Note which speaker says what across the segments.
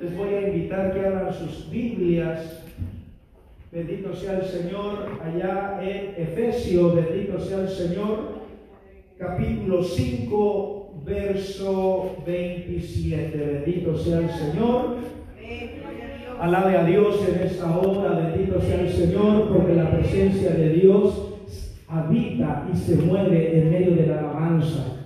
Speaker 1: Les voy a invitar que abran sus Biblias. Bendito sea el Señor. Allá en Efesios, bendito sea el Señor. Capítulo 5, verso 27. Bendito sea el Señor. Alabe a Dios en esta hora. Bendito sea el Señor, porque la presencia de Dios habita y se mueve en medio de la alabanza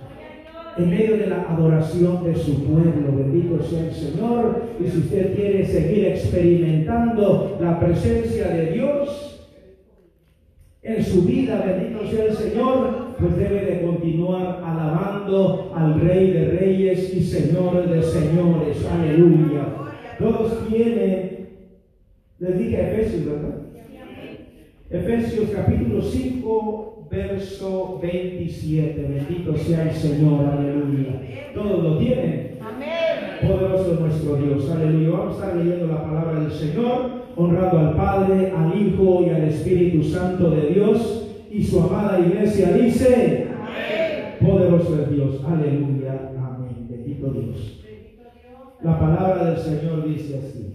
Speaker 1: en medio de la adoración de su pueblo. Bendito sea el Señor. Y si usted quiere seguir experimentando la presencia de Dios en su vida, bendito sea el Señor, pues debe de continuar alabando al Rey de Reyes y Señor de Señores. Aleluya. Todos tienen, les dije Efesios, ¿verdad? Efesios capítulo 5, verso 27. Bendito sea el Señor, aleluya. ¿Todos lo tienen? Amén. Poderoso nuestro Dios, aleluya. Vamos a estar leyendo la palabra del Señor, honrando al Padre, al Hijo y al Espíritu Santo de Dios. Y su amada iglesia dice, Amén. Poderoso es Dios, aleluya, amén. Bendito Dios. La palabra del Señor dice así.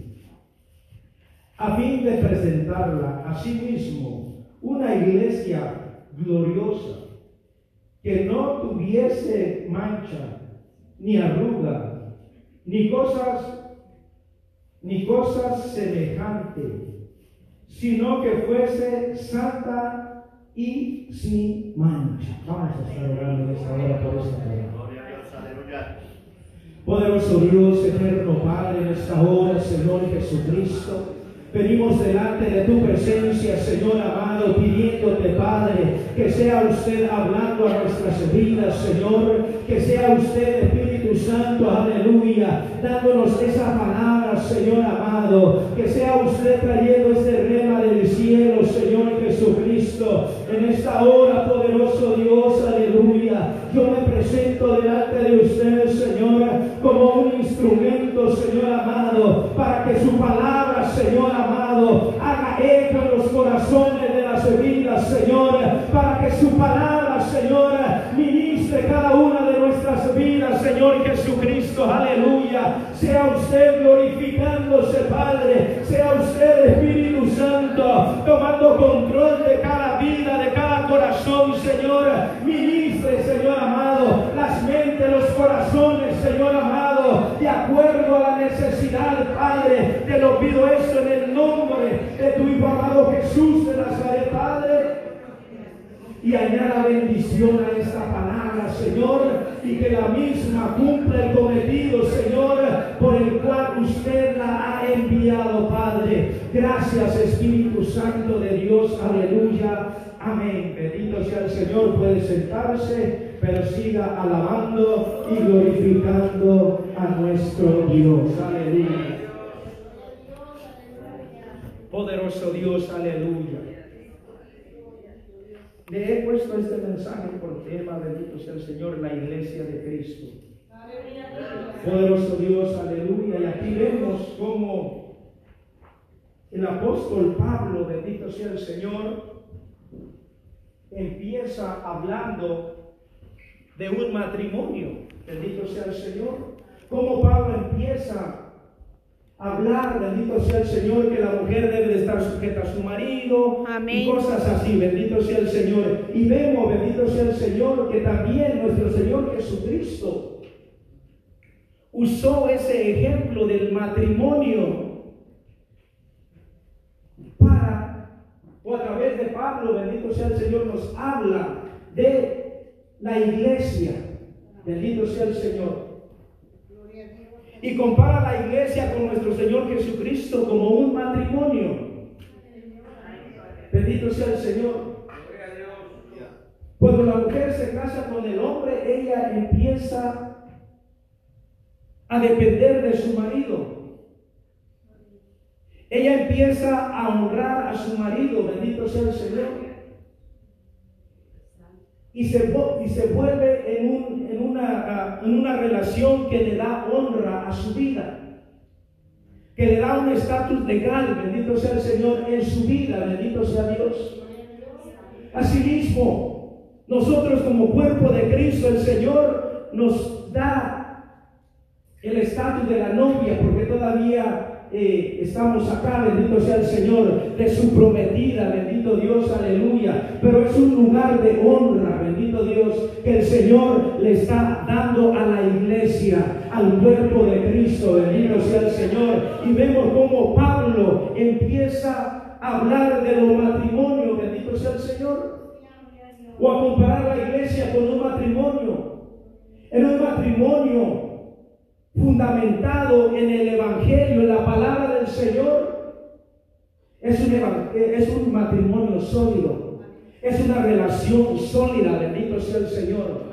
Speaker 1: A fin de presentarla a sí mismo una iglesia gloriosa, que no tuviese mancha, ni arruga, ni cosas, ni cosas semejantes, sino que fuese santa y sin mancha. Vamos a estar orando en esta hora por esta hora. Poderoso Dios, eterno Padre, en esta hora, Señor Jesucristo. Venimos delante de tu presencia, Señor amado, pidiéndote, Padre, que sea usted hablando a nuestras vidas, Señor, que sea usted, Espíritu Santo, aleluya, dándonos esa palabra, Señor amado, que sea usted trayendo este rema del cielo, Señor Jesucristo, en esta hora, poderoso Dios, aleluya. Yo me presento delante de usted, Señor, como un instrumento, Señor amado, para que su palabra, Señor amado, haga eco en los corazones de las vidas, Señor, para que su palabra, Señor, cada una de nuestras vidas, Señor Jesucristo, aleluya. Sea usted glorificándose, Padre, sea usted Espíritu Santo, tomando control de cada vida, de cada corazón, Señor. Ministre, Señor amado, las mentes, los corazones, Señor amado, de acuerdo a la necesidad, Padre. Te lo pido eso en el nombre de tu amado Jesús de Nazaret, Padre y añada bendición a esta palabra, Señor, y que la misma cumpla el cometido, Señor, por el cual usted la ha enviado, Padre. Gracias, Espíritu Santo de Dios, aleluya, amén. Bendito sea el Señor, puede sentarse, pero siga alabando y glorificando a nuestro Dios, aleluya. Poderoso Dios, aleluya. Le he puesto este mensaje por tema, bendito sea el Señor, la iglesia de Cristo. Poderoso Dios, aleluya. Y aquí vemos cómo el apóstol Pablo, bendito sea el Señor, empieza hablando de un matrimonio. Bendito sea el Señor. Cómo Pablo empieza hablar, bendito sea el Señor, que la mujer debe de estar sujeta a su marido y cosas así, bendito sea el Señor. Y vemos, bendito sea el Señor, que también nuestro Señor Jesucristo usó ese ejemplo del matrimonio para, o a través de Pablo, bendito sea el Señor, nos habla de la iglesia, bendito sea el Señor y compara la iglesia con nuestro Señor Jesucristo como un matrimonio. Bendito sea el Señor. Cuando la mujer se casa con el hombre, ella empieza a depender de su marido. Ella empieza a honrar a su marido, bendito sea el Señor y se, y se vuelve en, un, en, una, en una relación que le da honra a su vida, que le da un estatus legal, bendito sea el Señor, en su vida, bendito sea Dios. Asimismo, nosotros como cuerpo de Cristo, el Señor nos da el estatus de la novia, porque todavía eh, estamos acá, bendito sea el Señor, de su prometida, bendito Dios, aleluya. Pero es un lugar de honra, bendito Dios, que el Señor le está dando a la iglesia, al cuerpo de Cristo, bendito sea el Señor. Y vemos cómo Pablo empieza a hablar de los matrimonios, bendito sea el Señor. O a comparar la iglesia con un matrimonio. En un matrimonio fundamentado en el Evangelio, en la palabra del Señor, es un, es un matrimonio sólido, es una relación sólida, bendito sea el Señor.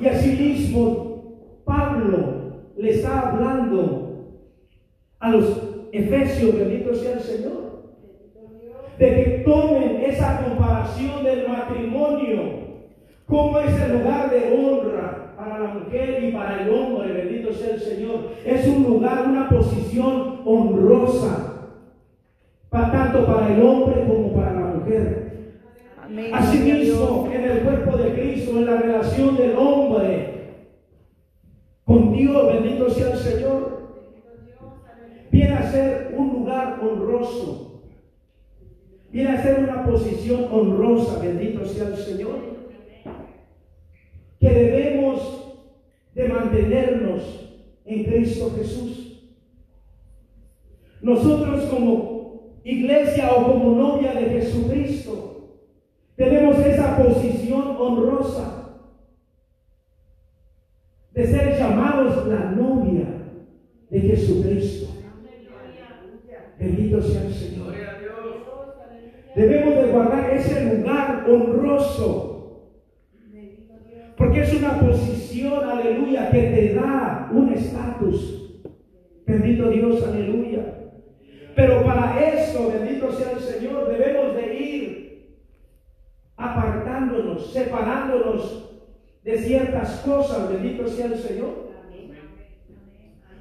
Speaker 1: Y asimismo, Pablo le está hablando a los efesios, bendito sea el Señor, de que tomen esa comparación del matrimonio como ese lugar de honra, para la mujer y para el hombre, bendito sea el Señor. Es un lugar, una posición honrosa, para, tanto para el hombre como para la mujer. Asimismo, en el cuerpo de Cristo, en la relación del hombre con Dios, bendito sea el Señor, viene a ser un lugar honroso, viene a ser una posición honrosa, bendito sea el Señor que debemos de mantenernos en Cristo Jesús. Nosotros como iglesia o como novia de Jesucristo tenemos esa posición honrosa de ser llamados la novia de Jesucristo. Bendito sea el Señor. Debemos de guardar ese lugar honroso porque es una posición, aleluya, que te da un estatus. Bendito Dios, aleluya. Pero para eso, bendito sea el Señor, debemos de ir apartándonos, separándonos de ciertas cosas, bendito sea el Señor.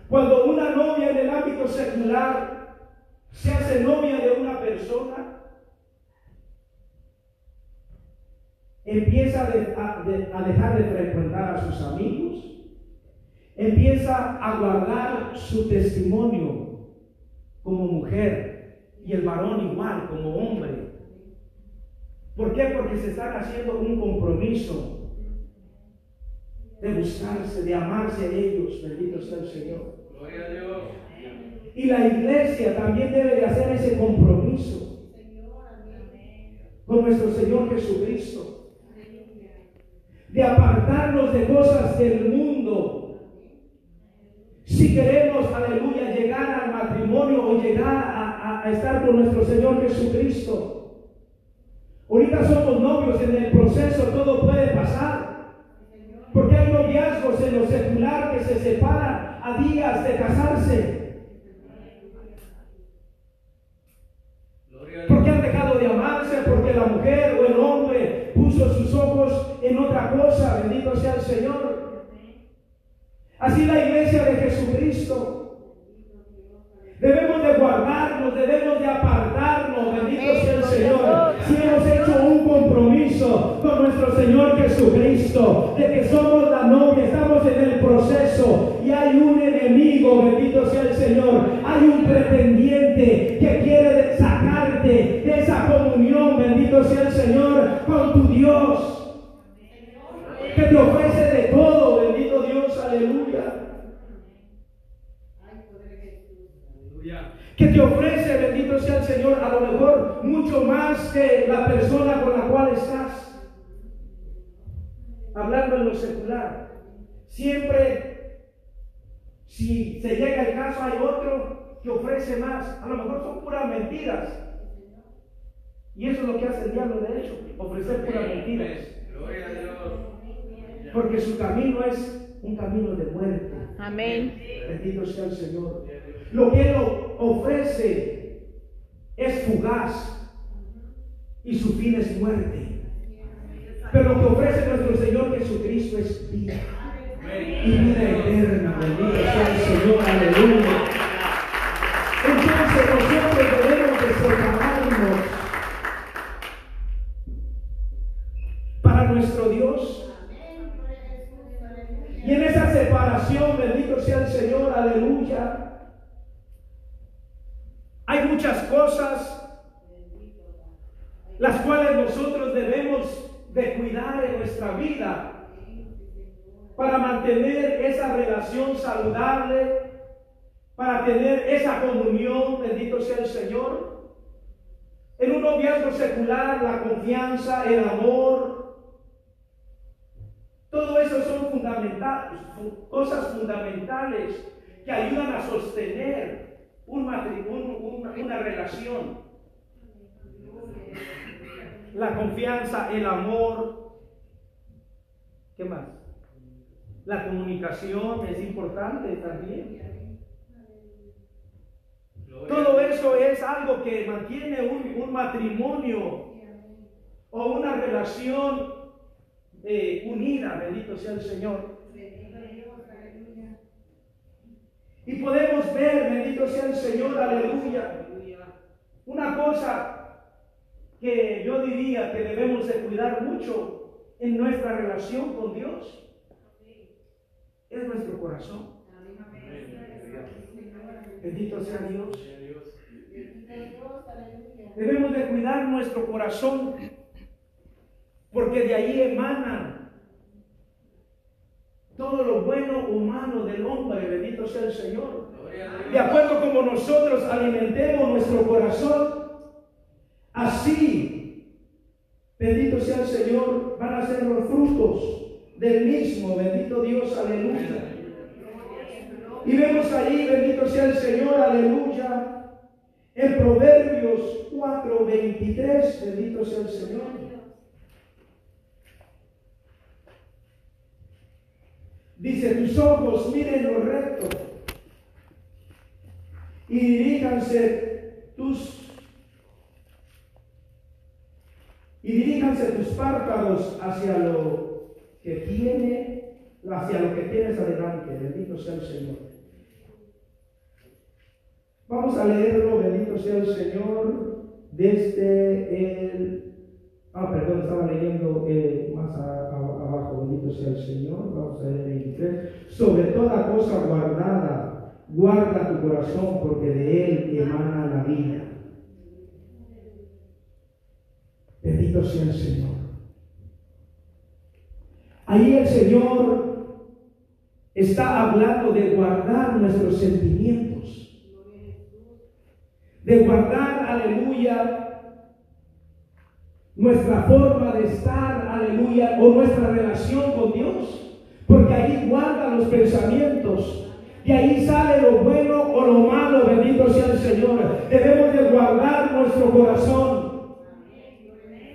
Speaker 1: Cuando una novia en el ámbito secular se hace novia de una persona, empieza a, dejar de frecuentar a sus amigos, empieza a guardar su testimonio como mujer y el varón igual como hombre. ¿Por qué? Porque se están haciendo un compromiso de buscarse, de amarse a ellos. Bendito sea el Señor. Gloria a Dios. Y la iglesia también debe de hacer ese compromiso con nuestro Señor Jesucristo de apartarnos de cosas del mundo. Si queremos, aleluya, llegar al matrimonio o llegar a, estar con nuestro Señor Jesucristo. Ahorita somos novios, en el proceso todo puede pasar. Porque hay noviazgos en lo secular que se separan a días de casarse. Bendito sea el Señor. Así la iglesia de Jesucristo. Debemos de guardarnos, debemos de apartarnos, bendito sea el Señor. Si hemos hecho un compromiso con nuestro Señor Jesucristo, de que somos la novia, estamos en el proceso y hay un enemigo, bendito sea el Señor, hay un pretendiente que quiere sacarte de esa comunión, bendito sea el Señor, con tu Dios que te ofrece de todo, bendito Dios, aleluya. Que te ofrece, bendito sea el Señor, a lo mejor mucho más que la persona con la cual estás. Hablando en lo secular. Siempre, si se llega el caso, hay otro que ofrece más. A lo mejor son puras mentiras. Y eso es lo que hace el diablo de hecho, ofrecer puras mentiras. Gloria a Dios. Porque su camino es un camino de muerte. Amén. Bendito sea el Señor. Lo que Él ofrece es fugaz y su fin es muerte. Pero lo que ofrece nuestro Señor Jesucristo es vida. Y vida eterna. Bendito sea el Señor. Aleluya. Entonces nosotros debemos de separarnos para nuestro Dios y en esa separación, bendito sea el Señor. Hay muchas cosas las cuales nosotros debemos de cuidar en nuestra vida para mantener esa relación saludable, para tener esa comunión, bendito sea el Señor. En un noviazgo secular, la confianza, el amor, todo eso son fundamentales, cosas fundamentales que ayudan a sostener un matrimonio, una relación. La confianza, el amor. ¿Qué más? La comunicación es importante también. Todo eso es algo que mantiene un, matrimonio o una relación eh, unida, bendito sea el Señor. Y podemos ver, bendito sea el Señor, aleluya. Una cosa que yo diría que debemos de cuidar mucho en nuestra relación con Dios es nuestro corazón. Bendito sea Dios. Debemos de cuidar nuestro corazón porque de ahí emana todo lo bueno o malo del hombre. Bendito sea el Señor. De acuerdo como nosotros alimentemos nuestro corazón, así, bendito sea el Señor, van a ser los frutos del mismo, bendito Dios, aleluya. Y vemos ahí, bendito sea el Señor, aleluya, en Proverbios 4, 23, bendito sea el Señor. Dice, tus ojos miren lo recto y diríjanse tus y diríjanse tus párpados hacia lo que tiene hacia lo que tienes adelante. Bendito sea el Señor. Vamos a leerlo, bendito sea el Señor, desde el... Ah, perdón, estaba leyendo eh, más abajo, bendito sea el Señor. Vamos a leer el 23. Sobre toda cosa guardada, guarda tu corazón, porque de él emana la vida. Bendito sea el Señor. Ahí el Señor está hablando de guardar nuestros sentimientos, de guardar, aleluya, nuestra forma de estar, aleluya, o nuestra relación con Dios, porque ahí guarda los pensamientos. Y ahí sale lo bueno o lo malo, bendito sea el Señor. Debemos de guardar nuestro corazón.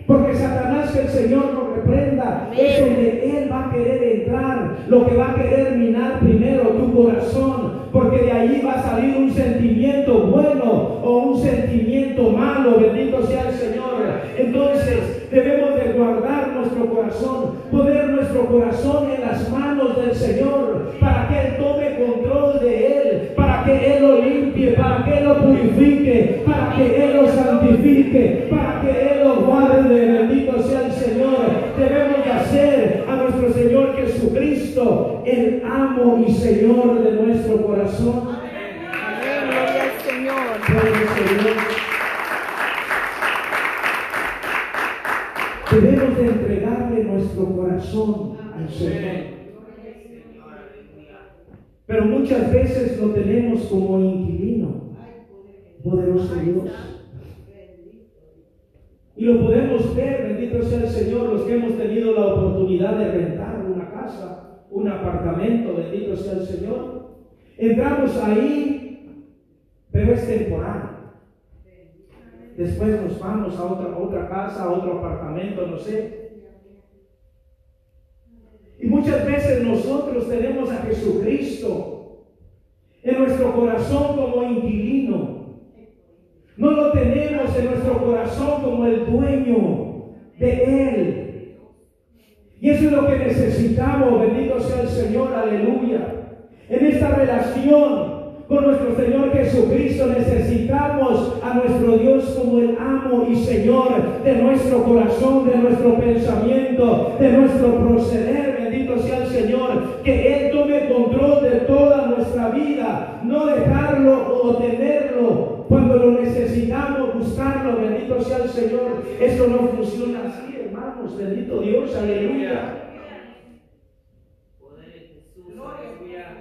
Speaker 1: Porque Satanás que el Señor nos reprenda es donde Él va a querer entrar. Lo que va a querer minar primero tu corazón. Porque de ahí va a salir un sentimiento bueno o un sentimiento malo. Bendito sea el Señor. Entonces debemos de guardar nuestro corazón. Poner nuestro corazón en las manos del Señor. Para que Él tome control de Él. Para que Él lo limpie. Para que Él lo purifique. Para que Él lo santifique. Para El amo y Señor de nuestro corazón.
Speaker 2: Amén, gloria al Señor.
Speaker 1: Debemos de entregarle nuestro corazón al Señor. Pero muchas veces lo tenemos como inquilino. Poderoso Dios. Y lo podemos ver, bendito sea el Señor, los que hemos tenido la oportunidad de rentar un apartamento, bendito sea el Señor. Entramos ahí, pero es temporal. Después nos vamos a otra, otra casa, a otro apartamento, no sé. Y muchas veces nosotros tenemos a Jesucristo en nuestro corazón como inquilino. No lo tenemos en nuestro corazón como el dueño de Él. Y eso es lo que necesitamos, bendito sea el Señor, aleluya. En esta relación con nuestro Señor Jesucristo necesitamos a nuestro Dios como el amo y Señor de nuestro corazón, de nuestro pensamiento, de nuestro proceder. Bendito sea el Señor, que Él tome control de toda nuestra vida, no dejarlo o tenerlo cuando lo necesitamos buscarlo, bendito sea el Señor. Esto no funciona así, bendito Dios, aleluya.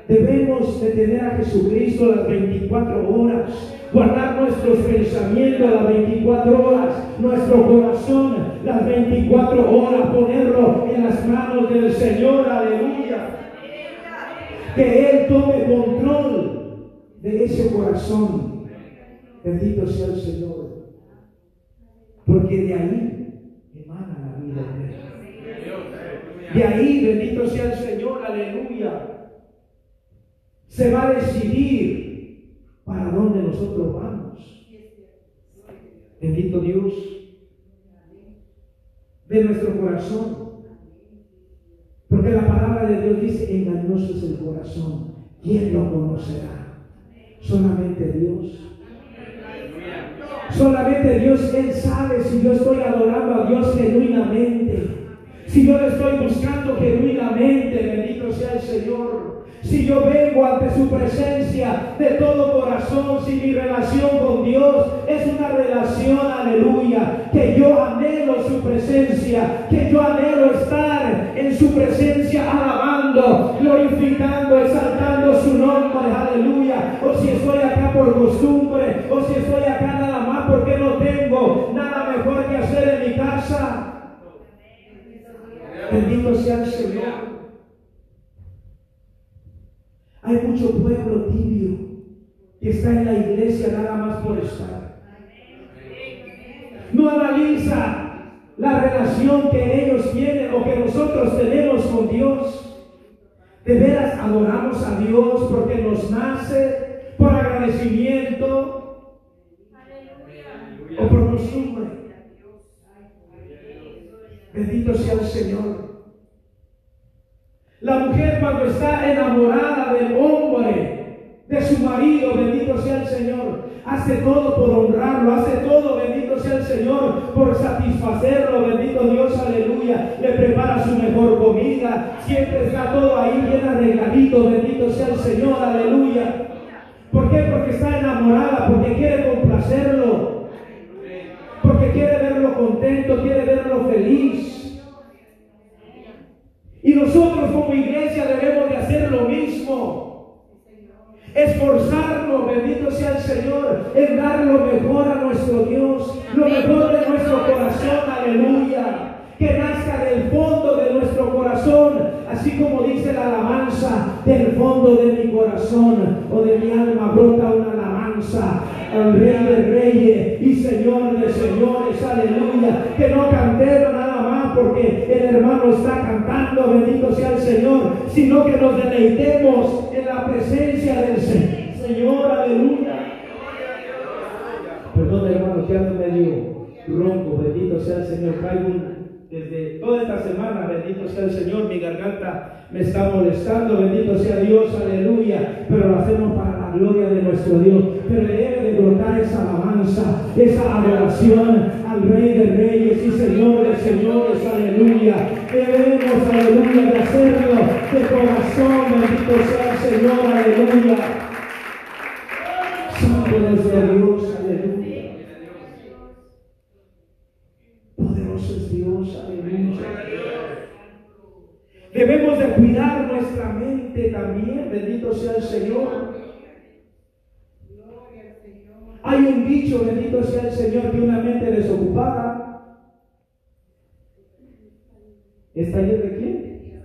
Speaker 1: Debemos de tener a Jesucristo las 24 horas, guardar nuestros pensamientos las 24 horas, nuestro corazón las 24 horas, ponerlo en las manos del Señor, aleluya. Que Él tome control de ese corazón. Bendito sea el Señor. Porque de ahí De ahí, bendito sea el Señor, aleluya se va a decidir para dónde nosotros vamos. Bendito Dios. De nuestro corazón. Porque la palabra de Dios dice, engañoso es el corazón. ¿Quién lo conocerá? Solamente Dios. Solamente Dios, Él sabe si yo estoy adorando a Dios genuinamente. Si yo le estoy buscando genuinamente, bendito sea el Señor. Si yo vengo ante su presencia de todo corazón, si mi relación con Dios es una relación, aleluya, que yo anhelo su presencia, que yo anhelo estar en su presencia alabando, glorificando, exaltando su nombre, aleluya. O si estoy acá por costumbre, o si estoy acá nada más porque no tengo nada mejor que hacer en mi casa. Bendito sea el Señor. Hay mucho pueblo tibio que está en la iglesia nada más por estar. No analiza la relación que ellos tienen o que nosotros tenemos con Dios. De veras adoramos a Dios porque nos nace por agradecimiento o por costumbre. Bendito sea el Señor. La mujer cuando está enamorada del hombre, de su marido, bendito sea el Señor, hace todo por honrarlo, hace todo, bendito sea el Señor, por satisfacerlo, bendito Dios, aleluya. Le prepara su mejor comida, siempre está todo ahí bien arregladito, bendito sea el Señor, aleluya. ¿Por qué? Porque está enamorada, porque quiere complacerlo, porque quiere verlo contento, quiere verlo feliz. Y nosotros como iglesia debemos de hacer lo mismo. Esforzarnos, bendito sea el Señor, en dar lo mejor a nuestro Dios, lo mejor de nuestro corazón, aleluya. Que nazca del fondo de nuestro corazón, así como dice la alabanza, del fondo de mi corazón o de mi alma brota una alabanza al Rey de Reyes y Señor de Señores, aleluya. Que no cantemos nada más porque el hermano está cantando, bendito sea el Señor, sino que nos deleitemos en la presencia del Señor, aleluya. Perdón, hermano, que ando medio ronco, bendito sea el Señor. Traigo desde toda esta semana, bendito sea el Señor, mi garganta me está molestando, bendito sea Dios, aleluya, pero lo hacemos para la gloria de nuestro Dios, pero debe de brotar esa alabanza, esa adoración al Rey de Reyes y Señor de Señores, aleluya, debemos, aleluya, de hacerlo de corazón, bendito sea el Señor, aleluya, Santo nuestro Dios, aleluya. Poderoso es Dios, aleluya. Debemos de cuidar nuestra mente también, bendito sea el Señor. Hay un dicho, bendito sea el Señor, que una mente desocupada está llena de quién?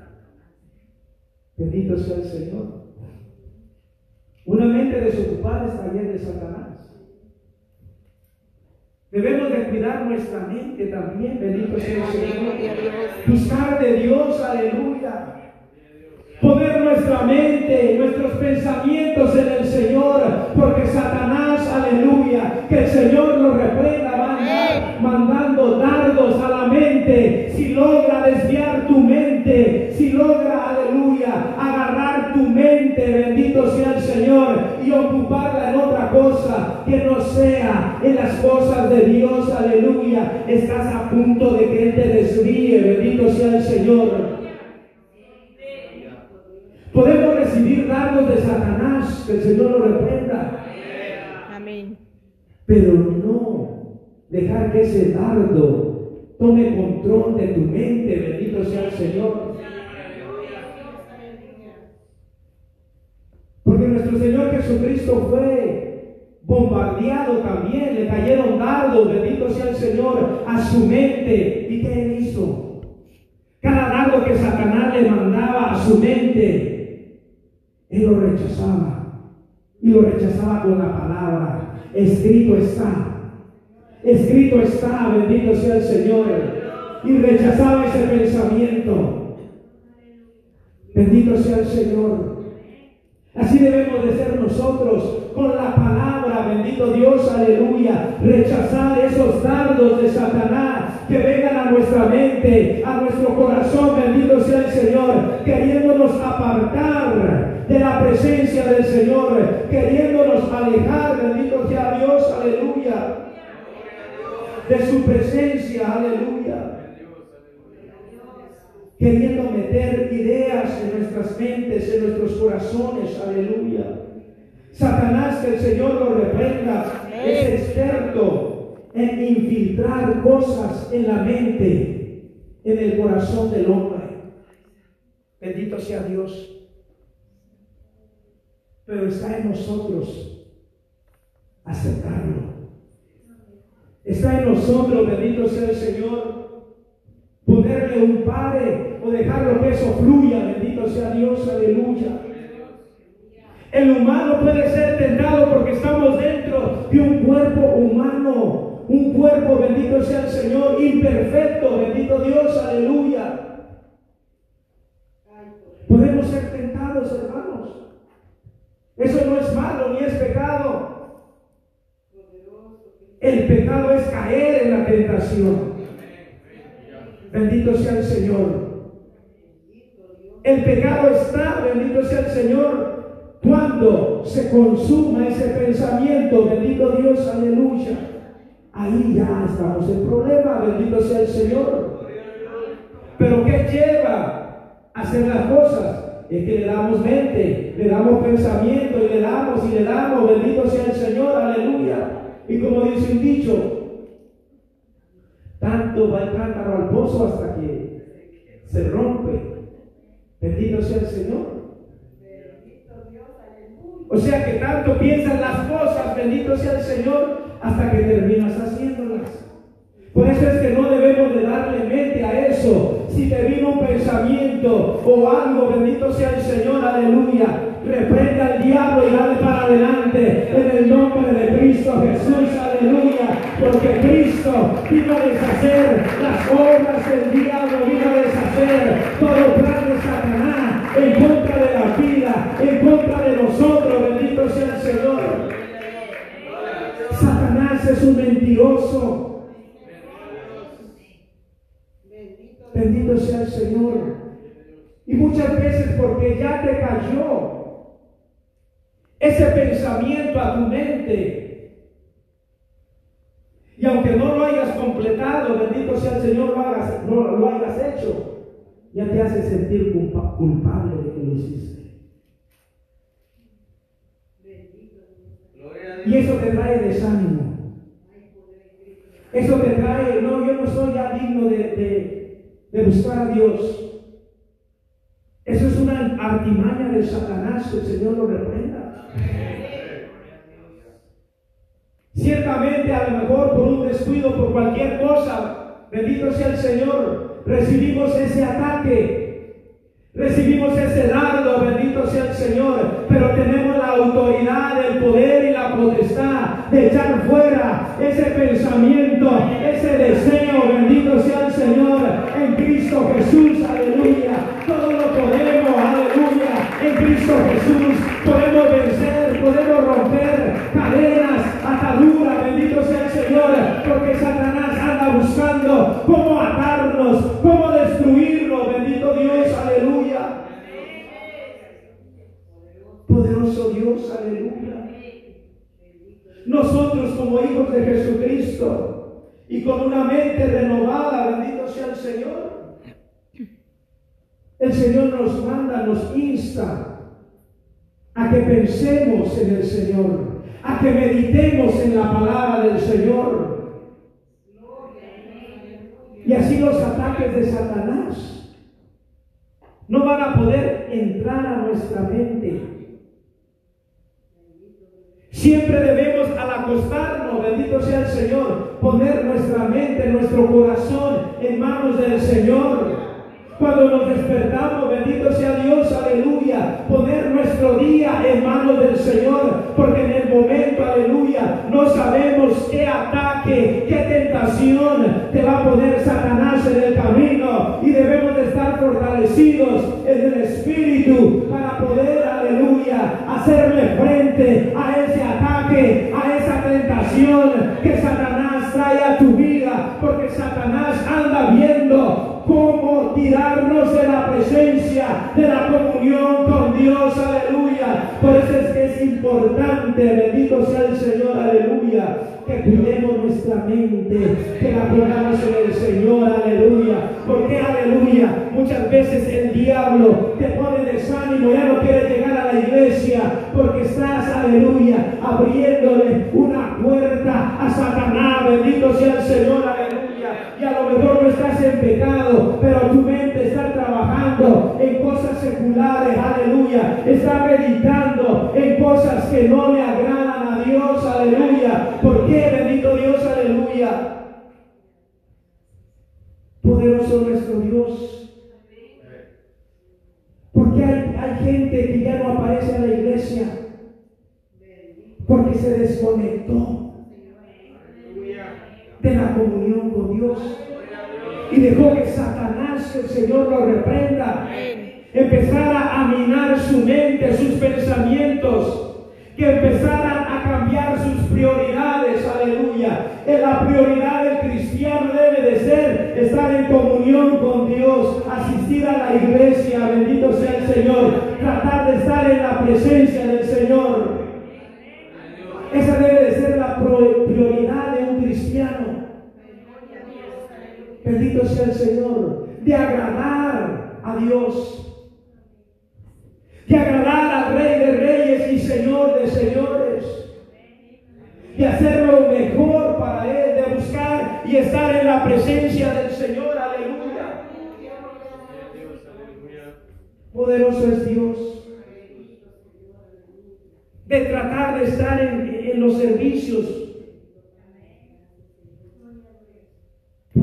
Speaker 1: Bendito sea el Señor. Una mente desocupada está llena de Satanás. Debemos de cuidar nuestra mente también, bendito sea el Señor. Buscar de Dios, aleluya. Poner nuestra mente, nuestros pensamientos en el Señor, porque Satanás, aleluya, que el Señor lo reprenda, va a mandando dardos a la mente. Si logra desviar tu mente, si logra, aleluya, agarrar tu mente, bendito sea el Señor, y ocuparla en otra cosa que no sea en las cosas de Dios, aleluya, estás a punto de que Él te desvíe, bendito sea el Señor. Podemos recibir dardos de Satanás, que el Señor lo reprenda.
Speaker 2: Amén.
Speaker 1: pero no dejar que ese dardo tome control de tu mente, bendito sea el Señor. Porque nuestro Señor Jesucristo fue bombardeado también, le cayeron dardos, bendito sea el Señor, a su mente. ¿Y qué él hizo? Cada dardo que Satanás le mandaba a su mente, él lo rechazaba. Y lo rechazaba con la palabra. Escrito está. Escrito está, bendito sea el Señor. Y rechazaba ese pensamiento. Bendito sea el Señor. Así debemos de ser nosotros con la palabra, bendito Dios, aleluya. Rechazar esos dardos de Satanás que vengan a nuestra mente, a nuestro corazón, bendito sea el Señor, queriéndonos apartar de la presencia del Señor, queriéndonos alejar, bendito sea Dios, aleluya, de su presencia, aleluya queriendo meter ideas en nuestras mentes, en nuestros corazones, aleluya. Satanás, que el Señor lo reprenda, es experto en infiltrar cosas en la mente, en el corazón del hombre. Bendito sea Dios. Pero está en nosotros aceptarlo. Está en nosotros, bendito sea el Señor, ponerle un pare o dejarlo que eso fluya, bendito sea Dios, aleluya. El humano puede ser tentado porque estamos dentro de un cuerpo humano, un cuerpo, bendito sea el Señor, imperfecto, bendito Dios, aleluya. Podemos ser tentados, hermanos. Eso no es malo ni es pecado. El pecado es caer en la tentación. Bendito sea el Señor. El pecado está, bendito sea el Señor, cuando se consuma ese pensamiento, bendito Dios, aleluya. Ahí ya estamos en problema, bendito sea el Señor. Pero ¿qué lleva a hacer las cosas? Es que le damos mente, le damos pensamiento y le damos y le damos, bendito sea el Señor, aleluya. Y como dice un dicho, va el cántaro al pozo hasta que se rompe. Bendito sea el Señor. O sea que tanto piensas las cosas, bendito sea el Señor, hasta que terminas haciéndolas. Por eso es que no debemos de darle mente a eso. Si te vino un pensamiento o algo, bendito sea el Señor, aleluya. Reprenda al diablo y dale para adelante en el nombre de Cristo Jesús, aleluya. Porque Cristo vino a deshacer las obras del diablo, vino a deshacer todo plan de Satanás en contra de la vida, en contra de nosotros, bendito sea el Señor. Satanás es un mentiroso. Bendito sea el Señor. Y muchas veces porque ya te cayó ese pensamiento a tu mente. Y aunque no lo hayas completado, bendito sea el Señor, lo hagas, no lo hayas hecho, ya te hace sentir culpable de que lo hiciste. Y eso te trae desánimo. Eso te trae, no, yo no soy ya digno de, de buscar a Dios. Eso es una artimaña del Satanás, que el Señor lo reprenda. Ciertamente a lo mejor por un descuido, por cualquier cosa, bendito sea el Señor, recibimos ese ataque. Recibimos ese dardo, bendito sea el Señor, pero tenemos la autoridad, el poder y la potestad de echar fuera ese pensamiento, ese deseo, bendito sea el Señor, en Cristo Jesús, aleluya. Todo lo podemos, aleluya, en Cristo Jesús podemos vencer, podemos romper cadenas, ataduras, bendito sea el Señor, porque Satanás anda cómo atarnos, cómo destruirnos, bendito Dios, aleluya. Poderoso Dios, aleluya. Nosotros como hijos de Jesucristo y con una mente renovada, bendito sea el Señor. El Señor nos manda, nos insta a que pensemos en el Señor, a que meditemos en la palabra del Señor. Y así los ataques de Satanás no van a poder entrar a nuestra mente. Siempre debemos al acostarnos, bendito sea el Señor, poner nuestra mente, nuestro corazón en manos del Señor. Cuando nos despertamos, bendito sea Dios, aleluya, poner nuestro día en manos del Señor, porque en el momento, aleluya, no sabemos qué ataque, qué tentación te va a poner Satanás en el camino y debemos de estar fortalecidos en el Espíritu para poder, aleluya, hacerle frente a ese ataque, a esa tentación que Satanás trae a tu vida, porque Satanás anda viendo cómo tirarnos de la presencia, de la comunión con Dios, aleluya. Por eso es que es importante, bendito sea el Señor, aleluya, que cuidemos nuestra mente, que la pongamos en el Señor, aleluya. Porque, aleluya, muchas veces el diablo te pone desánimo, ya no quieres llegar a la iglesia, porque estás, aleluya, abriéndole una puerta a Satanás, bendito sea el Señor, aleluya a lo mejor no estás en pecado, pero tu mente está trabajando en cosas seculares, aleluya. Está meditando en cosas que no le agradan a Dios, aleluya. ¿Por qué, bendito Dios, aleluya? Poderoso nuestro Dios. Porque hay, hay gente que ya no aparece en la iglesia porque se desconectó de la comunión con Dios. Y dejó que Satanás, el Señor lo reprenda, empezara a minar su mente, sus pensamientos, que empezaran a cambiar sus prioridades, aleluya. La prioridad del cristiano debe de ser estar en comunión con Dios, asistir a la iglesia, bendito sea el Señor, tratar de estar en la presencia del Bendito el Señor. De agradar a Dios. De agradar al Rey de Reyes y Señor de Señores. De hacer lo mejor para Él. De buscar y estar en la presencia del Señor. Aleluya. Poderoso es Dios de tratar de estar en, los servicios.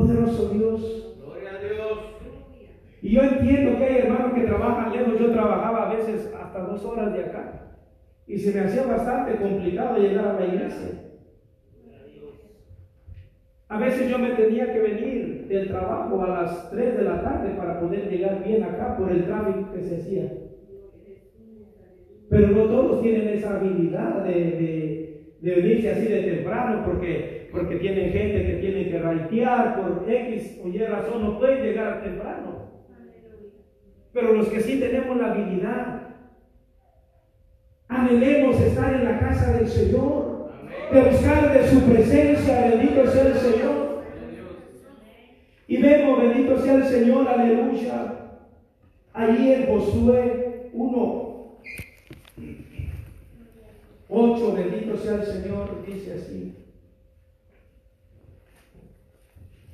Speaker 1: Poderoso Dios. Gloria a Dios. Y yo entiendo que hay hermanos que trabajan lejos. Yo trabajaba a veces hasta dos horas de acá. Y se me hacía bastante complicado llegar a la iglesia. A veces yo me tenía que venir del trabajo a las 3 de la tarde para poder llegar bien acá por el tráfico que se hacía. Pero no todos tienen esa habilidad de, venirse así de temprano porque, porque tienen gente que tiene que raitear por X o Y razón, no pueden llegar temprano. Pero los que sí tenemos la habilidad, anhelemos estar en la casa del Señor, de buscar de su presencia, bendito sea el Señor. Y vemos, bendito sea el Señor, aleluya. Allí en Josué 1, 8, bendito sea el Señor, dice así.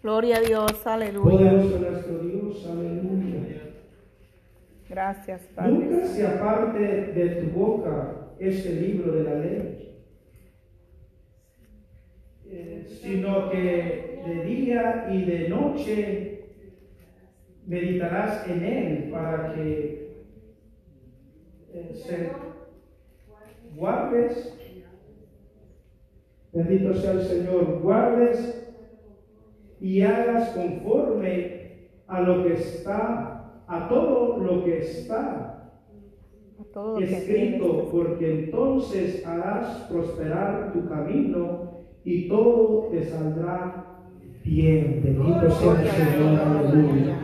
Speaker 2: Gloria a Dios, aleluya.
Speaker 1: Poderoso nuestro Dios, aleluya.
Speaker 2: Gracias, Padre.
Speaker 1: Nunca se aparte de tu boca este libro de la ley, eh, sino que de día y de noche meditarás en él para que eh, se guardes, bendito sea el Señor, guardes y hagas conforme a lo que está, a todo lo que está escrito, porque entonces harás prosperar tu camino y todo te saldrá bien. Bendito sea el Señor, aleluya.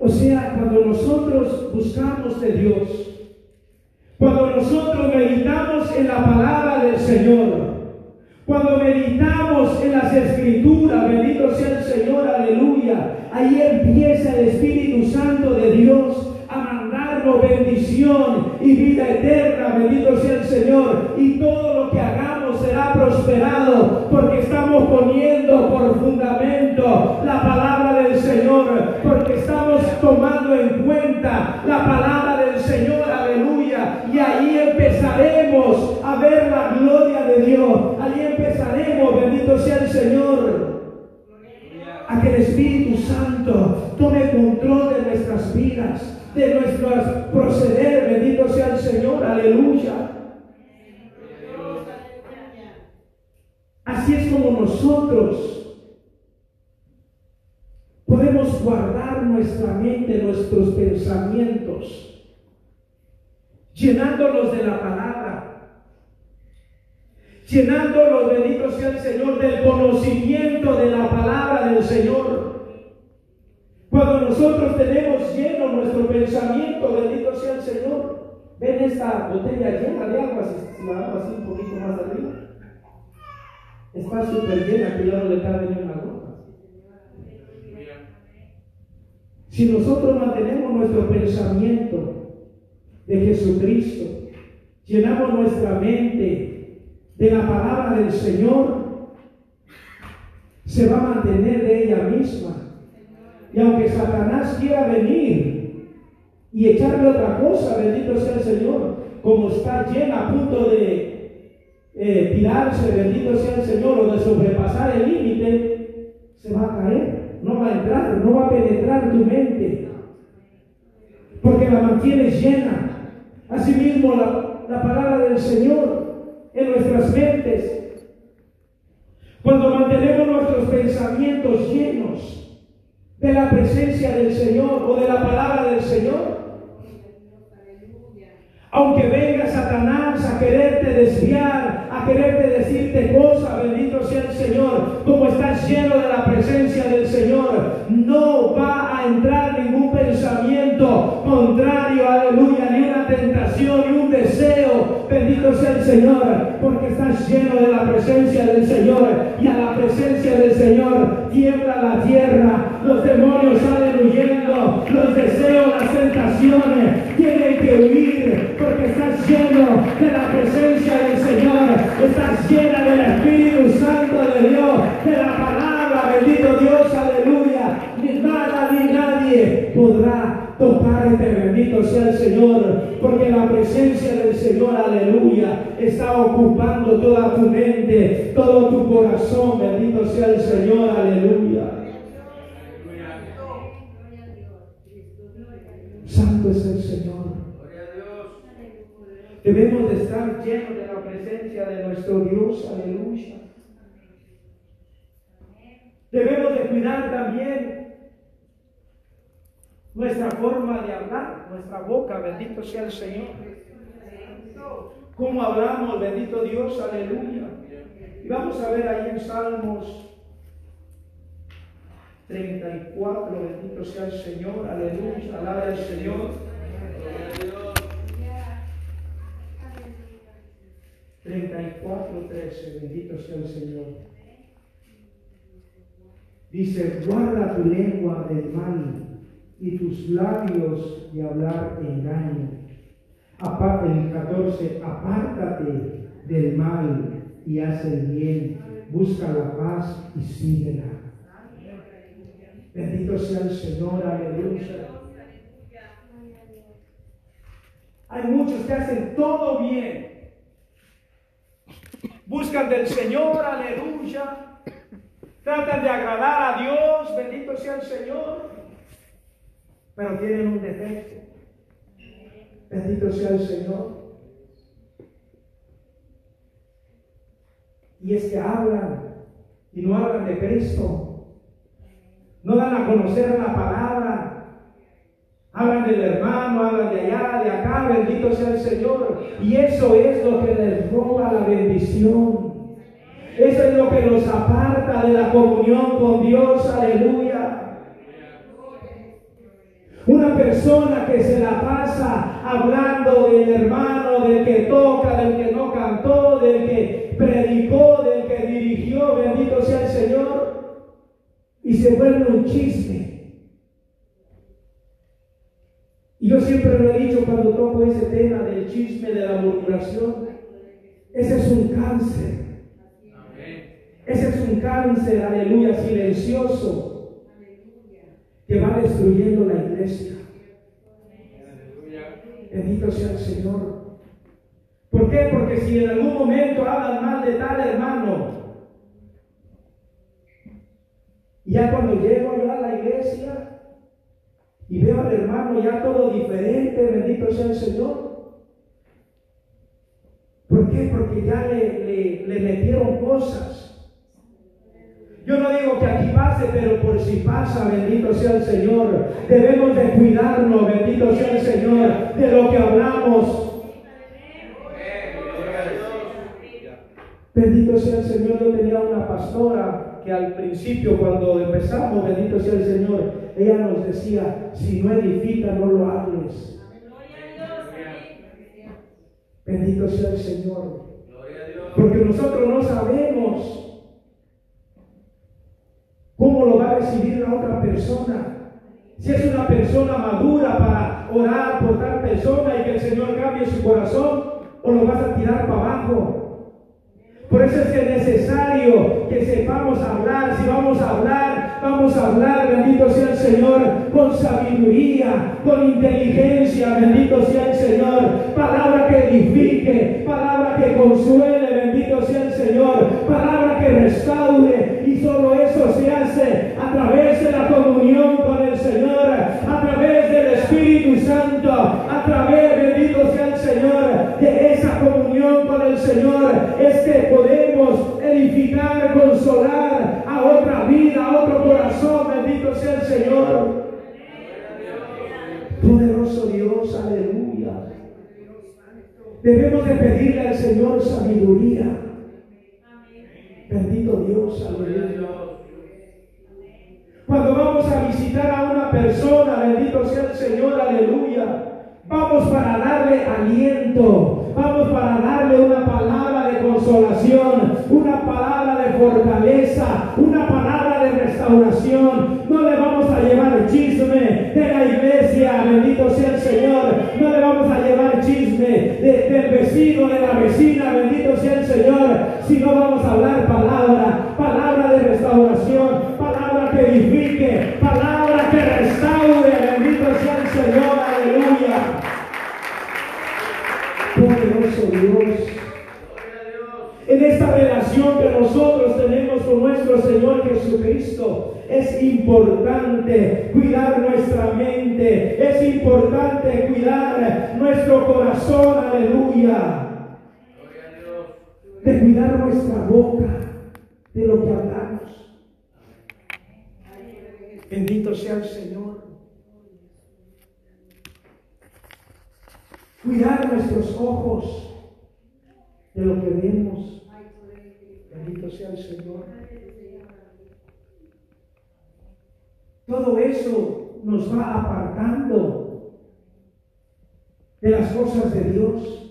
Speaker 1: O sea, cuando nosotros buscamos de Dios, cuando nosotros meditamos en la palabra del Señor, cuando meditamos en las escrituras, bendito sea el Señor, aleluya, ahí empieza el Espíritu Santo de Dios a mandar declaramos bendición y vida eterna, bendito sea el Señor, y todo lo que hagamos será prosperado, porque estamos poniendo por fundamento la palabra del Señor, porque estamos tomando en cuenta la palabra del Señor, aleluya, y ahí empezaremos a ver la gloria de Dios, ahí empezaremos, sea el Señor a que el Espíritu Santo tome control de nuestras vidas, de nuestros proceder. Bendito sea el Señor, aleluya. Así es como nosotros podemos guardar nuestra mente, nuestros pensamientos, llenándolos de la palabra llenándolos, bendito sea el Señor, del conocimiento de la palabra del Señor. Cuando nosotros tenemos lleno nuestro pensamiento, bendito sea el Señor, ven esta botella llena de agua, si, la hago así un poquito más arriba, está súper llena, que ya no le cabe ni una. Si nosotros mantenemos nuestro pensamiento de Jesucristo, llenamos nuestra mente de la palabra del Señor, se va a mantener de ella misma. Y aunque Satanás quiera venir y echarle otra cosa, bendito sea el Señor, como está llena a punto de eh, tirarse, bendito sea el Señor, o de sobrepasar el límite, se va a caer, no va a entrar, no va a penetrar tu mente, porque la mantienes llena. Asimismo, la, la palabra del Señor en nuestras mentes. Cuando mantenemos nuestros pensamientos llenos de la presencia del Señor o de la palabra del Señor, aunque venga Satanás a quererte desviar, a quererte decirte cosas, bendito sea el Señor, como estás lleno de la presencia del Señor, no va a entrar ningún pensamiento contrario, aleluya, ni una tentación, ni un deseo, bendito sea el Señor, porque estás lleno de la presencia del Señor y a la presencia del Señor tiembla la tierra, los demonios salen huyendo, los deseos, las tentaciones tienen que huir porque estás lleno de la presencia del Señor, estás llena del Espíritu Santo de Dios, de la palabra, bendito Dios, aleluya, ni nada ni nadie podrá tocarte, bendito sea el Señor, porque la presencia del Señor, aleluya, está ocupando toda tu mente, todo tu corazón, bendito sea el Señor, aleluya. Santo es el Señor. Debemos de estar llenos de la presencia de nuestro Dios, aleluya. Debemos de cuidar también nuestra forma de hablar, nuestra boca, bendito sea el Señor. ¿Cómo hablamos, bendito Dios, aleluya? Y vamos a ver ahí en Salmos 34, bendito sea el Señor, aleluya, alaba al Señor. 34, 13, bendito sea el Señor. Dice, guarda tu lengua del mal y tus labios de hablar engaño. Aparte, el 14, apártate del mal y haz el bien, busca la paz y síguela. Bendito sea el Señor, aleluya. Hay muchos que hacen todo bien, buscan del Señor, aleluya. Tratan de agradar a Dios, bendito sea el Señor. Pero tienen un defecto. Bendito sea el Señor. Y es que hablan y no hablan de Cristo. No dan a conocer la palabra. Hablan del hermano, hablan de allá, de acá, bendito sea el Señor. Y eso es lo que les roba la bendición. Eso es lo que los aparta de la comunión con Dios, aleluya. Una persona que se la pasa hablando del hermano, del que toca, del que no cantó, del que predicó, del que dirigió, bendito sea el Señor, y se vuelve un chisme. Y yo siempre lo he dicho cuando toco ese tema del chisme, de la murmuración. Ese es un cáncer. Ese es un cáncer, aleluya, silencioso, que va destruyendo la iglesia. Bendito sea el Señor. ¿Por qué? Porque si en algún momento hablan mal de tal hermano, ya cuando llego yo a la iglesia y veo al hermano ya todo diferente, bendito sea el Señor. ¿Por qué? Porque ya le, le metieron cosas. Yo no digo que aquí pase, pero por si pasa, bendito sea el Señor. Debemos de cuidarnos, bendito sea el Señor, de lo que hablamos. Bendito sea el Señor, yo tenía una pastora que al principio cuando empezamos, bendito sea el Señor, ella nos decía, si no edifica, no lo hables. Bendito sea el Señor. Porque nosotros no sabemos cómo lo va a recibir la otra persona. Si es una persona madura para orar por tal persona y que el Señor cambie su corazón, o lo vas a tirar para abajo. Por eso es que es necesario que sepamos hablar. Si vamos a hablar, vamos a hablar, bendito sea el Señor, con sabiduría, con inteligencia, bendito sea el Señor. Palabra que edifique, palabra que consuele, bendito sea el Señor. Palabra que restaure. Y solo eso se hace a través de la comunión con el Señor, a través del Espíritu Santo, a través, bendito sea el Señor, de esa comunión con el Señor. Es que podemos edificar, consolar a otra vida, a otro corazón. Bendito sea el Señor. Poderoso Dios, aleluya. Debemos de pedirle al Señor sabiduría. Cuando vamos a visitar a una persona, bendito sea el Señor, aleluya. Vamos para darle aliento, vamos para darle una palabra de consolación, una palabra de fortaleza, una palabra de restauración. No le vamos a llevar chisme de la iglesia, bendito sea el Señor. No le vamos a llevar chisme del vecino, de la vecina, bendito sea el Señor. Sino vamos a hablar palabra, palabra de restauración, palabra que Dios. En esta relación que nosotros tenemos con nuestro Señor Jesucristo, es importante cuidar nuestra mente, es importante cuidar nuestro corazón, aleluya. De cuidar nuestra boca, de lo que hablamos. Bendito sea el Señor. Cuidar nuestros ojos de lo que vemos. Bendito sea el Señor. Todo eso nos va apartando de las cosas de Dios.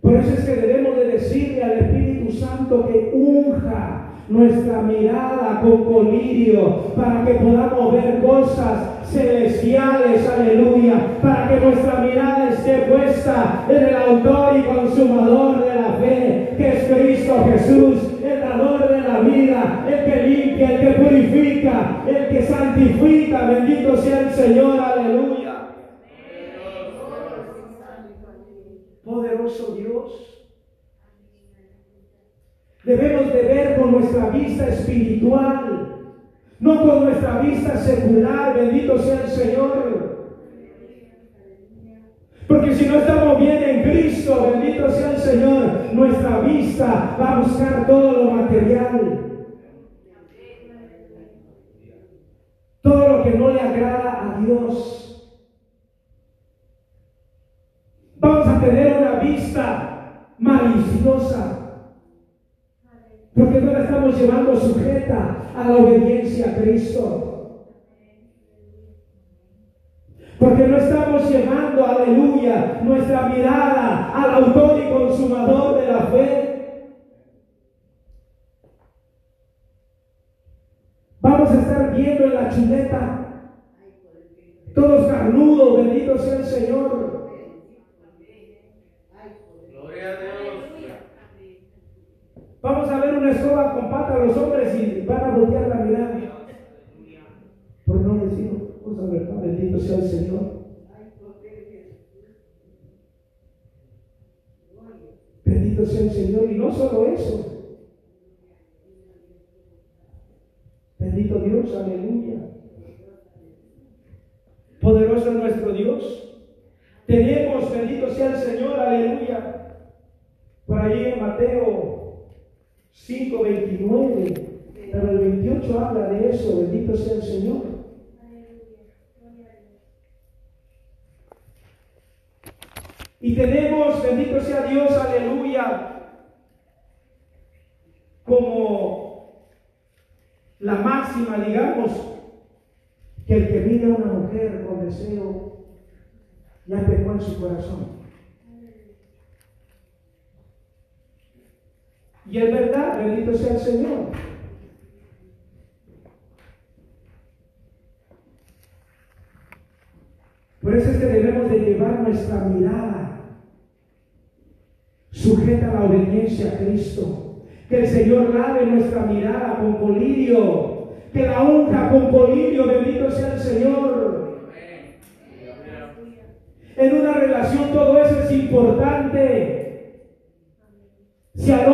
Speaker 1: Por eso es que debemos de decirle al Espíritu Santo que unja nuestra mirada con colirio para que podamos ver cosas celestiales, aleluya, para que nuestra mirada esté puesta en el autor y consumador de la fe, que es Cristo Jesús, el dador de la vida, el que limpia, el que purifica, el que santifica, bendito sea el Señor, aleluya. Poderoso Dios. Debemos de ver con nuestra vista espiritual, no con nuestra vista secular, bendito sea el Señor. Porque si no estamos bien en Cristo, bendito sea el Señor, nuestra vista va a buscar todo lo material. Todo lo que no le agrada a Dios. Vamos a tener una vista maliciosa. Porque no la estamos llevando sujeta a la obediencia a Cristo. Porque no estamos llevando, aleluya, nuestra mirada al autor y consumador de la fe. Vamos a estar viendo en la chuleta todos carnudo, bendito sea el Señor.
Speaker 3: Gloria a Dios.
Speaker 1: Vamos a ver una escoba con pata a hombres y van a voltear la mirada. Por no decir cosa verdad, bendito sea el Señor. Bendito sea el Señor. Y no solo eso. Bendito Dios, aleluya. Poderoso es nuestro Dios. Tenemos, bendito sea el Señor, aleluya. Por ahí en Mateo 5, 29, pero el 28 habla de eso, bendito sea el Señor. Y tenemos, bendito sea Dios, aleluya, como la máxima, digamos, que el que mira a una mujer con deseo ya pecó en su corazón. Y es verdad, bendito sea el Señor. Por eso es que debemos de llevar nuestra mirada sujeta a la obediencia a Cristo. Que el Señor lave nuestra mirada con colirio. Que la unja con colirio, bendito sea el Señor. En una relación todo eso es importante. Si al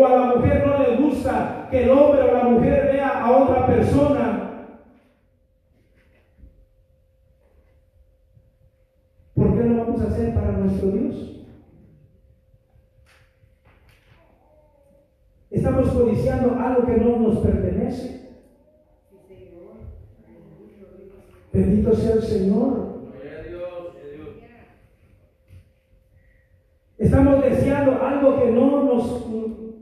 Speaker 1: o a la mujer no le gusta que el hombre o la mujer vea a otra persona, ¿por qué lo vamos a hacer para nuestro Dios? Estamos codiciando algo que no nos pertenece. Bendito sea el Señor. Estamos deseando algo que no nos,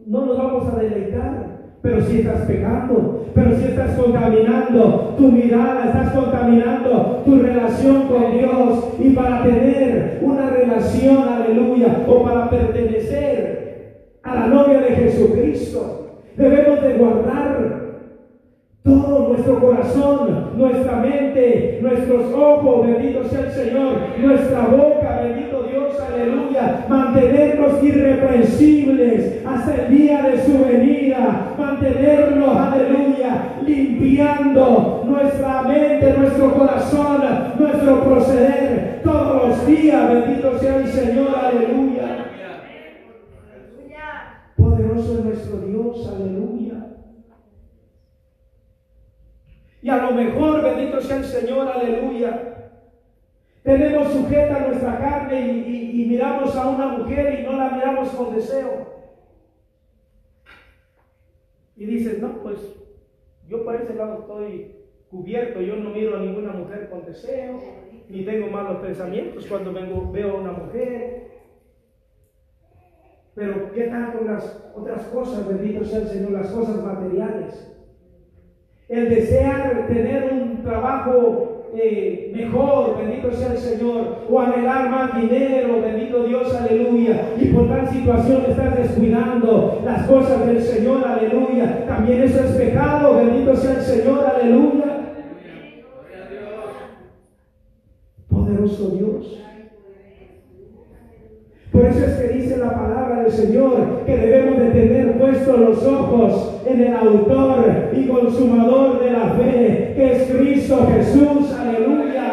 Speaker 1: no nos vamos a deleitar. Pero si estás pecando, pero si estás contaminando tu mirada, estás contaminando tu relación con Dios. Y para tener una relación, aleluya, o para pertenecer a la novia de Jesucristo, debemos de guardar todo nuestro corazón, nuestra mente, nuestros ojos, bendito sea el Señor, nuestra boca, bendito aleluya, mantenernos irreprensibles hasta el día de su venida, mantenernos, aleluya, limpiando nuestra mente, nuestro corazón, nuestro proceder todos los días, bendito sea el Señor, aleluya. Poderoso es nuestro Dios, aleluya. Y a lo mejor, bendito sea el Señor, aleluya. Tenemos sujeta nuestra carne y, y- miramos a una mujer y no la miramos con deseo. Y dices, no, pues yo por ese lado estoy cubierto, yo no miro a ninguna mujer con deseo, ni tengo malos pensamientos cuando vengo, veo a una mujer. Pero ¿qué tal con las otras cosas, bendito sea el Señor, las cosas materiales? el desear tener un trabajo eh, mejor, bendito sea el Señor, o anhelar más dinero, bendito Dios, aleluya, y por tal situación estás descuidando las cosas del Señor, aleluya, también eso es pecado, bendito sea el Señor, aleluya. Poderoso Dios. Por eso es que dice la palabra del Señor que debemos de tener puestos los ojos en el autor y consumador de la fe, que es Cristo Jesús, aleluya.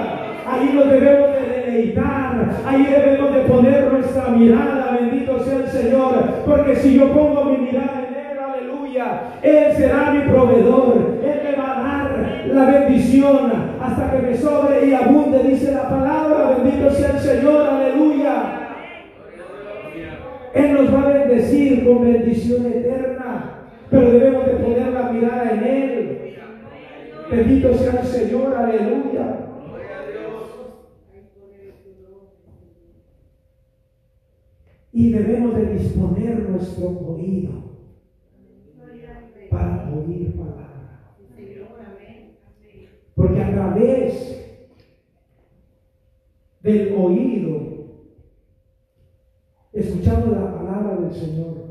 Speaker 1: Ahí nos debemos de deleitar, ahí debemos de poner nuestra mirada, bendito sea el Señor, porque si yo pongo mi mirada en Él, aleluya, Él será mi proveedor, Él me va a dar la bendición hasta que me sobre y abunde, dice la palabra, bendito sea el Señor, aleluya. Él nos va a bendecir con bendición eterna, pero debemos de poner la mirada en Él. Bendito sea el Señor, aleluya. Y debemos de disponer nuestro oído para oír palabra. Porque a través del oído, escuchando la palabra del Señor,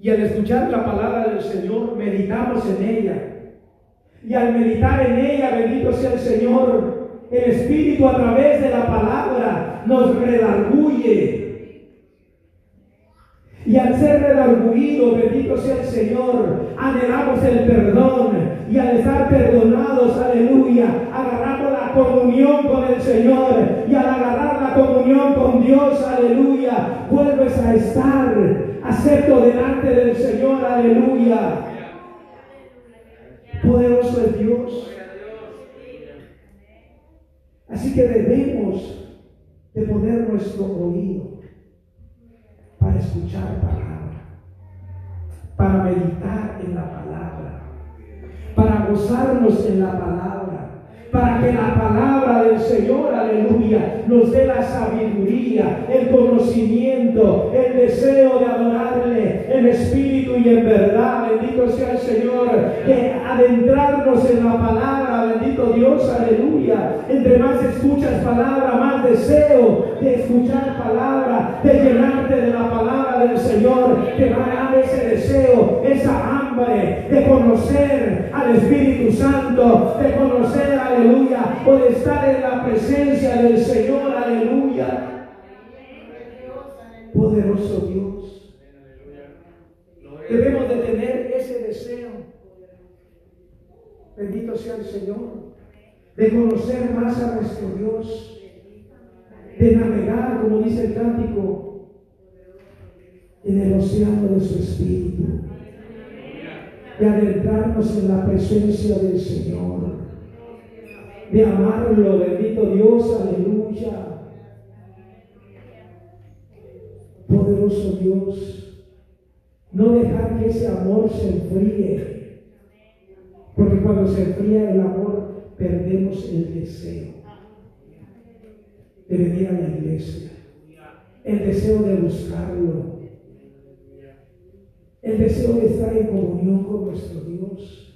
Speaker 1: y al escuchar la palabra del Señor, meditamos en ella. Y al meditar en ella, bendito sea el Señor, el Espíritu a través de la palabra nos redarguye. Y al ser redarguido, bendito sea el Señor, anhelamos el perdón. Y al estar perdonados, aleluya, agarramos la comunión con el Señor. Y al agarrar la comunión con Dios, aleluya, vuelves a estar acepto delante del Señor, aleluya. Poderoso es Dios. Así que debemos de poner nuestro oído para escuchar palabra, para meditar en la palabra, para gozarnos en la palabra para que la palabra del Señor, aleluya, nos dé la sabiduría, el conocimiento, el deseo de adorarle en espíritu y en verdad. Bendito sea el Señor, de adentrarnos en la palabra, Dios, aleluya. Entre más escuchas palabra, más deseo de escuchar palabra, de llenarte de la palabra del Señor, que va a dar ese deseo, esa hambre de conocer al Espíritu Santo, de conocer al aleluya, por estar en la presencia del Señor, aleluya. Poderoso Dios. Debemos de tener ese deseo. Bendito sea el Señor. De conocer más a nuestro Dios. De navegar, como dice el cántico, en el océano de su espíritu. De adentrarnos en la presencia del Señor de amarlo, bendito Dios, aleluya. Poderoso Dios, no dejar que ese amor se enfríe, porque cuando se enfría el amor perdemos el deseo. De venir a la iglesia, el deseo de buscarlo, el deseo de estar en comunión con nuestro Dios.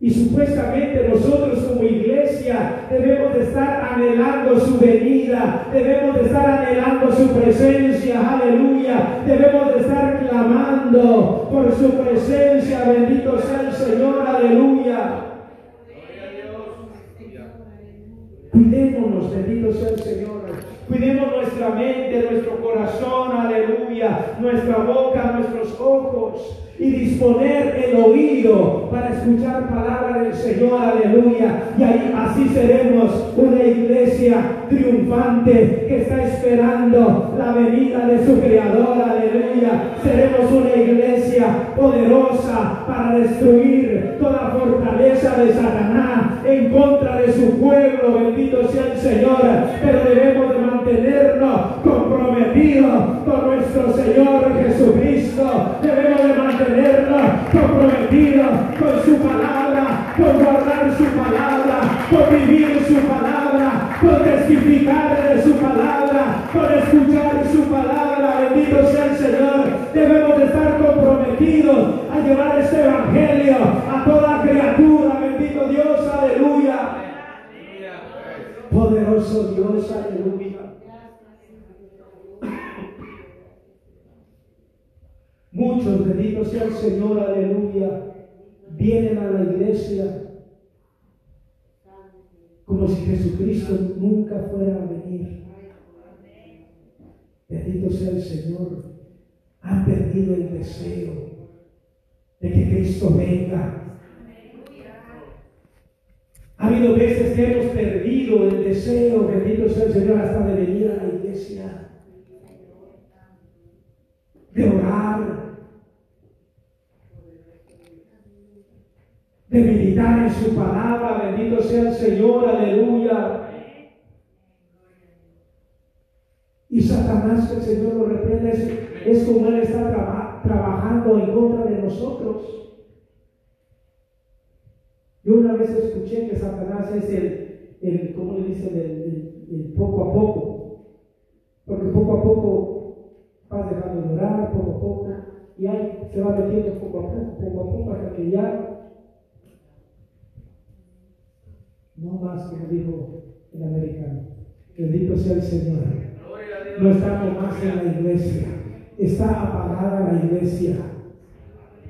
Speaker 1: Y supuestamente nosotros como iglesia debemos de estar anhelando su venida, debemos de estar anhelando su presencia, aleluya, debemos de estar clamando por su presencia, bendito sea el Señor, aleluya. Cuidémonos, bendito sea el Señor. Cuidemos nuestra mente, nuestro corazón, aleluya, nuestra boca, nuestros ojos y disponer el oído para escuchar palabra del Señor, aleluya. Y ahí así seremos una iglesia triunfante que está esperando la venida de su Creador, aleluya. Seremos una iglesia poderosa para destruir toda fortaleza de Satanás en contra de su pueblo, bendito sea el Señor. Pero debemos de mantenernos comprometidos con nuestro Señor Jesucristo. Debemos de mantenernos comprometidos con su palabra, con guardar su palabra, con vivir su palabra, con testificar de su palabra, con escuchar su palabra. Bendito sea el Señor. Debemos de estar comprometidos a llevar este evangelio a toda Poderoso Dios, aleluya. Muchos, bendito sea el Señor, aleluya, vienen a la iglesia como si Jesucristo nunca fuera a venir. Bendito sea el Señor. Han perdido el deseo de que Cristo venga. Ha habido veces que hemos perdido el deseo, bendito sea el Señor, hasta de venir a la iglesia, de orar, de meditar en su palabra, bendito sea el Señor, aleluya. Y Satanás, que el Señor lo reprende, es, como Él está trabajando en contra de nosotros. Yo una vez escuché que Satanás es el, el ¿cómo le dicen? El, poco a poco. Porque poco a poco vas dejando de orar, poco a poco, y ahí se va metiendo poco a poco, poco a poco, hasta que ya no más, como dijo el americano. Bendito sea el Señor. No estamos más en la iglesia. Está apagada la iglesia.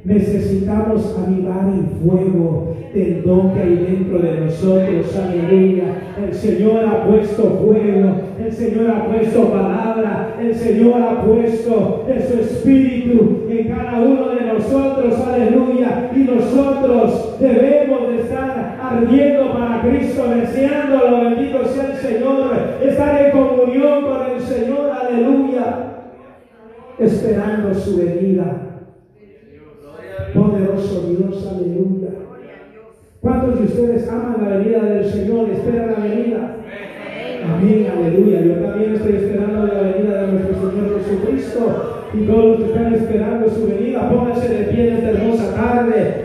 Speaker 1: Necesitamos avivar el fuego del don que hay dentro de nosotros. Aleluya. El Señor ha puesto fuego. El Señor ha puesto palabra. El Señor ha puesto de su espíritu en cada uno de nosotros. Aleluya. Y nosotros debemos de estar ardiendo para Cristo, deseándolo. Bendito sea el Señor. Estar en comunión con el Señor. Aleluya. Esperando su venida. Poderoso Dios, aleluya. ¿Cuántos de ustedes aman la venida del Señor? ¿Esperan la venida? Amén, aleluya. Yo también estoy esperando la venida de nuestro Señor Jesucristo. Y todos los que están esperando su venida, pónganse de pie en esta hermosa tarde.